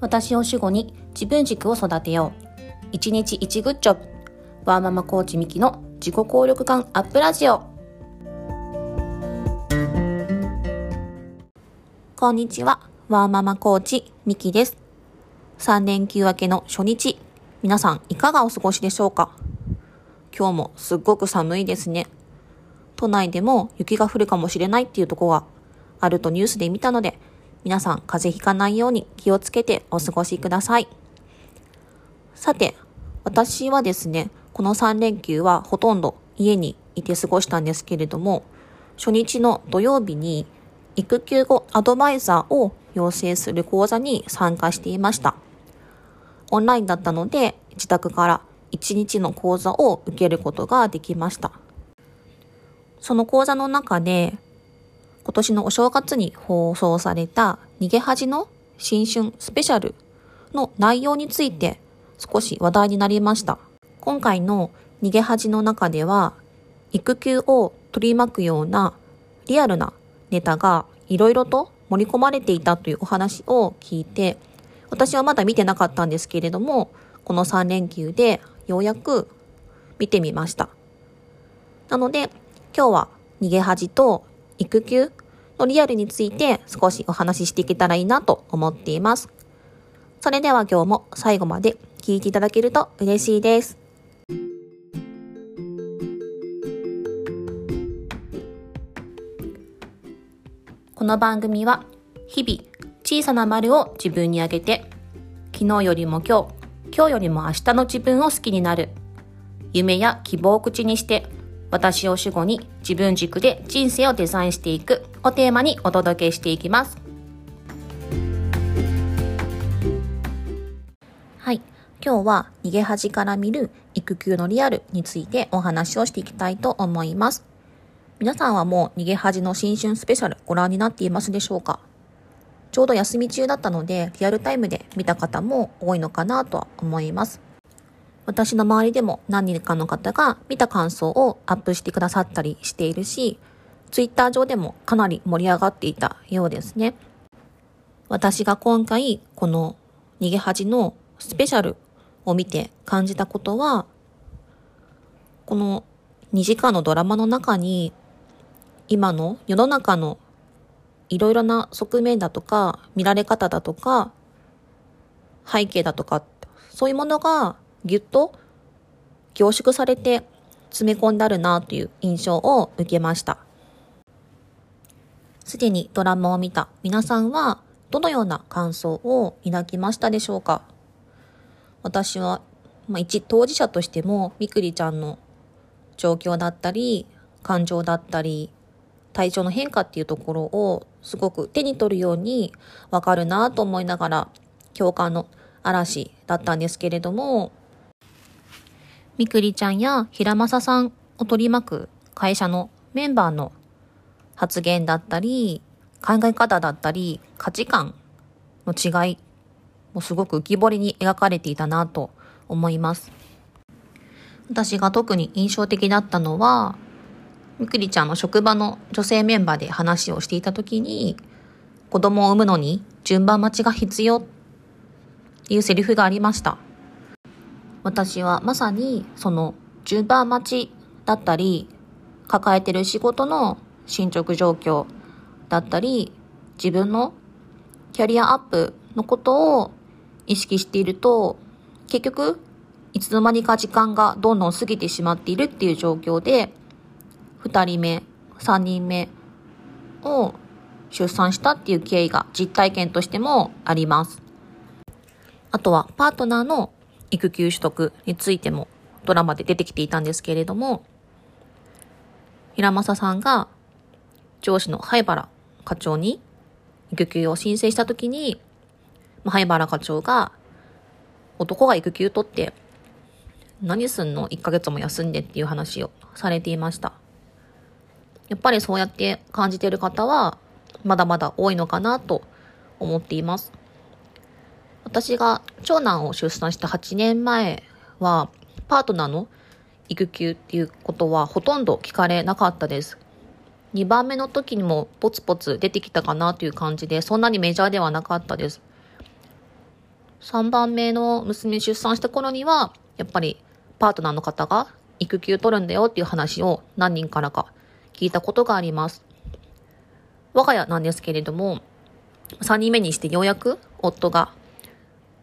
私を主語に自分軸を育てよう。一日一グッジョブ。ワーママコーチミキの自己効力感アップラジオ。こんにちは。ワーママコーチミキです。3連休明けの初日。皆さんいかがお過ごしでしょうか？今日もすっごく寒いですね。都内でも雪が降るかもしれないっていうとこがあるとニュースで見たので、皆さん風邪ひかないように気をつけてお過ごしください。さて、私はですね、この3連休はほとんど家にいて過ごしたんですけれども、初日の土曜日に育休後アドバイザーを養成する講座に参加していました。オンラインだったので、自宅から1日の講座を受けることができました。その講座の中で、今年のお正月に放送された逃げ恥の新春スペシャルの内容について少し話題になりました。今回の逃げ恥の中では育休を取り巻くようなリアルなネタがいろいろと盛り込まれていたというお話を聞いて私はまだ見てなかったんですけれどもこの3連休でようやく見てみました。なので今日は逃げ恥と育休のリアルについて少しお話ししていけたらいいなと思っています。それでは今日も最後まで聞いていただけると嬉しいです。この番組は日々小さな丸を自分にあげて昨日よりも今日、今日よりも明日の自分を好きになる夢や希望を口にして私を主語に自分軸で人生をデザインしていくをテーマにお届けしていきます。はい。今日は逃げ恥から見る育休のリアルについてお話をしていきたいと思います。皆さんはもう逃げ恥の新春スペシャルご覧になっていますでしょうか？ちょうど休み中だったのでリアルタイムで見た方も多いのかなとは思います。私の周りでも何人かの方が見た感想をアップしてくださったりしているし、ツイッター上でもかなり盛り上がっていたようですね。私が今回この逃げ恥のスペシャルを見て感じたことは、この2時間のドラマの中に今の世の中のいろいろな側面だとか見られ方だとか背景だとかそういうものがぎゅっと凝縮されて詰め込んであるなという印象を受けました。すでにドラマを見た皆さんはどのような感想を抱きましたでしょうか？私は、まあ、一当事者としてもみくりちゃんの状況だったり感情だったり体調の変化っていうところをすごく手に取るようにわかるなと思いながら共感の嵐だったんですけれどもみくりちゃんや平正さんを取り巻く会社のメンバーの発言だったり、考え方だったり、価値観の違いもすごく浮き彫りに描かれていたなと思います。私が特に印象的だったのは、みくりちゃんの職場の女性メンバーで話をしていた時に、子供を産むのに順番待ちが必要っていうセリフがありました。私はまさにその順番待ちだったり、抱えてる仕事の進捗状況だったり、自分のキャリアアップのことを意識していると、結局、いつの間にか時間がどんどん過ぎてしまっているっていう状況で、二人目、三人目を出産したっていう経緯が実体験としてもあります。あとは、パートナーの育休取得についてもドラマで出てきていたんですけれども、平正さんが上司の灰原課長に育休を申請したときに、灰原課長が男が育休取って何すんの ?1 ヶ月も休んでっていう話をされていました。やっぱりそうやって感じている方はまだまだ多いのかなと思っています。私が長男を出産した8年前は、パートナーの育休っていうことはほとんど聞かれなかったです。2番目の時にもポツポツ出てきたかなという感じで、そんなにメジャーではなかったです。3番目の娘出産した頃には、やっぱりパートナーの方が育休取るんだよっていう話を何人からか聞いたことがあります。我が家なんですけれども、3人目にしてようやく夫が、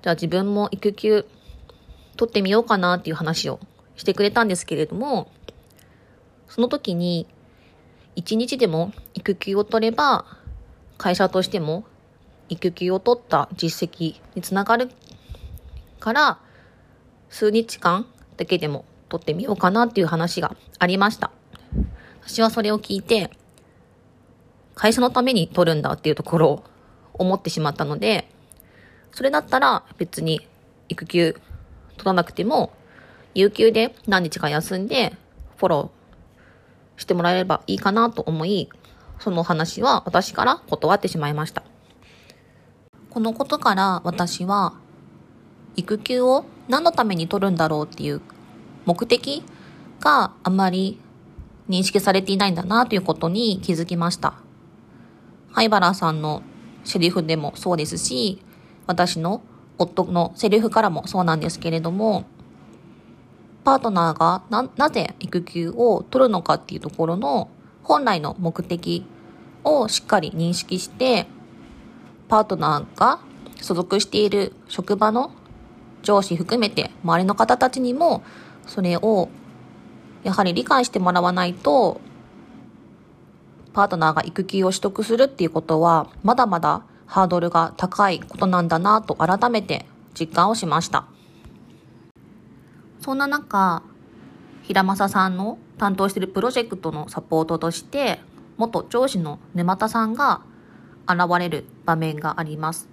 じゃあ自分も育休取ってみようかなっていう話をしてくれたんですけれども、その時に、一日でも育休を取れば、会社としても育休を取った実績につながるから、数日間だけでも取ってみようかなっていう話がありました。私はそれを聞いて、会社のために取るんだっていうところを思ってしまったので、それだったら別に育休取らなくても、有給で何日か休んでフォローしてもらえればいいかなと思い、その話は私から断ってしまいました。このことから私は育休を何のために取るんだろうっていう目的があまり認識されていないんだなということに気づきました。灰原さんのセリフでもそうですし、私の夫のセリフからもそうなんですけれども、パートナーがな、なぜ育休を取るのかっていうところの本来の目的をしっかり認識して、パートナーが所属している職場の上司含めて周りの方たちにもそれをやはり理解してもらわないとパートナーが育休を取得するっていうことはまだまだハードルが高いことなんだなと改めて実感をしました。そんな中平正さんの担当しているプロジェクトのサポートとして元上司の沼田さんが現れる場面があります。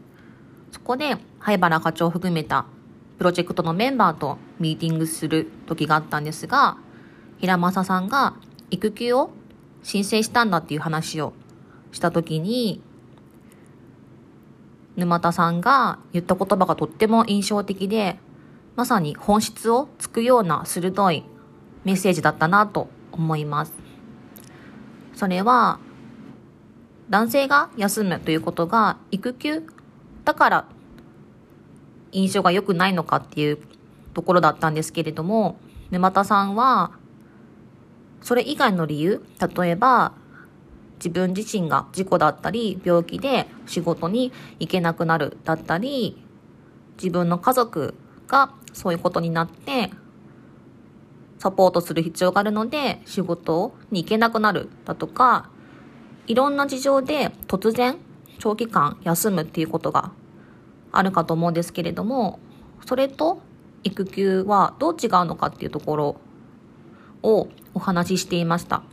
そこで灰原課長を含めたプロジェクトのメンバーとミーティングする時があったんですが、平正さんが育休を申請したんだっていう話をした時に、沼田さんが言った言葉がとっても印象的で、まさに本質をつくような鋭いメッセージだったなと思います。それは、男性が休むということが育休だから印象が良くないのかっていうところだったんですけれども、沼田さんは、それ以外の理由、例えば、自分自身が事故だったり、病気で仕事に行けなくなるだったり、自分の家族がそういうことになって、サポートする必要があるので、仕事に行けなくなるだとか、いろんな事情で突然長期間休むっていうことがあるかと思うんですけれども、それと育休はどう違うのかっていうところをお話ししていました。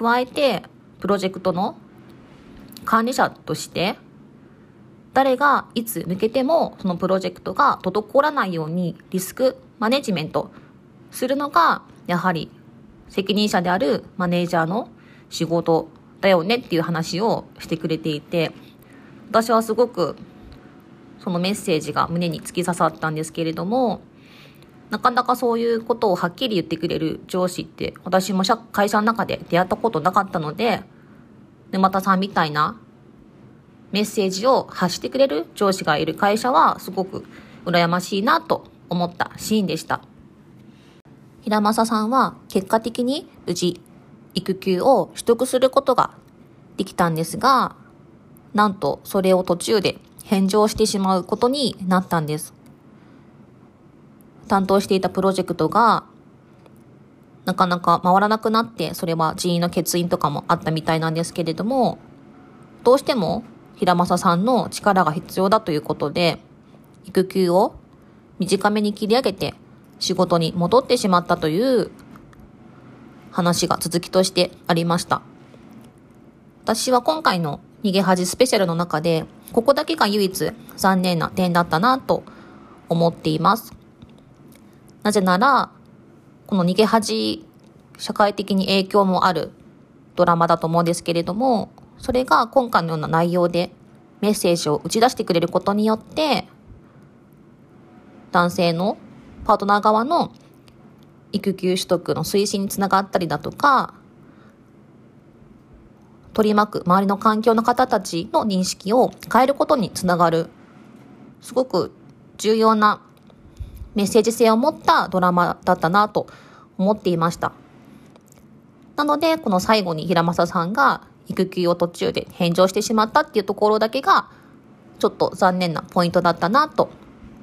加えて、プロジェクトの管理者として、誰がいつ抜けてもそのプロジェクトが滞らないようにリスクマネジメントするのが、やはり責任者であるマネージャーの仕事だよねっていう話をしてくれていて、私はすごくそのメッセージが胸に突き刺さったんですけれども、なかなかそういうことをはっきり言ってくれる上司って私も会社の中で出会ったことなかったので、沼田さんみたいなメッセージを発してくれる上司がいる会社はすごく羨ましいなと思ったシーンでした。平正さんは結果的に無事育休を取得することができたんですが、なんとそれを途中で返上してしまうことになったんです。担当していたプロジェクトがなかなか回らなくなって、それは人員の欠員とかもあったみたいなんですけれども、どうしても平正さんの力が必要だということで、育休を短めに切り上げて仕事に戻ってしまったという話が続きとしてありました。私は今回の逃げ恥スペシャルの中でここだけが唯一残念な点だったなと思っています。なぜなら、この逃げ恥、社会的に影響もあるドラマだと思うんですけれども、それが今回のような内容でメッセージを打ち出してくれることによって、男性のパートナー側の育休取得の推進につながったりだとか、取り巻く周りの環境の方たちの認識を変えることにつながるすごく重要なメッセージ性を持ったドラマだったなと思っていました。なので、この最後に平正さんが育休を途中で返上してしまったっていうところだけが、ちょっと残念なポイントだったなと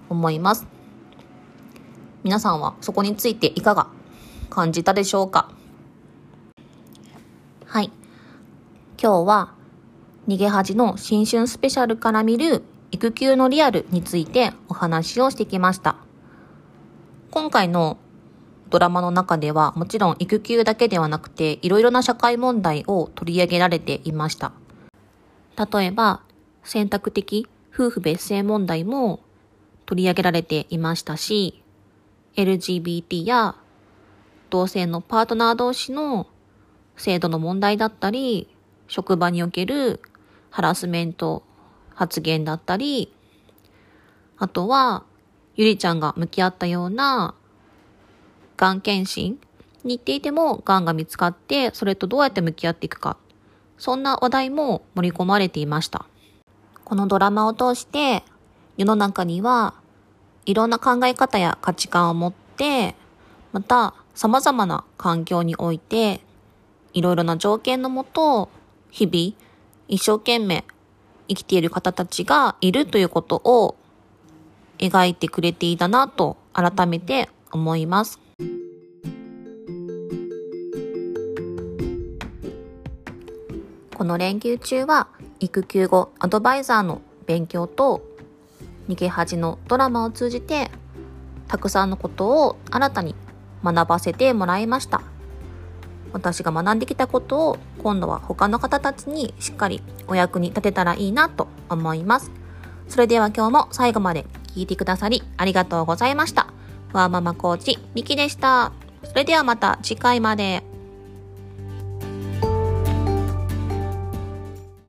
思います。皆さんはそこについていかが感じたでしょうか？はい。今日は逃げ恥の新春スペシャルから見る育休のリアルについてお話をしてきました。今回のドラマの中ではもちろん育休だけではなくていろいろな社会問題を取り上げられていました。例えば選択的夫婦別姓問題も取り上げられていましたし LGBT や同性のパートナー同士の制度の問題だったり職場におけるハラスメント発言だったりあとはゆりちゃんが向き合ったようながん検診に行っていても、がんが見つかって、それとどうやって向き合っていくか。そんな話題も盛り込まれていました。このドラマを通して、世の中には、いろんな考え方や価値観を持って、また、様々な環境において、いろいろな条件のもと、日々、一生懸命生きている方たちがいるということを描いてくれていたなと改めて思います。この連休中は育休後アドバイザーの勉強と逃げ恥のドラマを通じてたくさんのことを新たに学ばせてもらいました。私が学んできたことを今度は他の方たちにしっかりお役に立てたらいいなと思います。それでは今日も最後まで聞いてくださりありがとうございました。ワーママコーチミキでした。それではまた次回まで。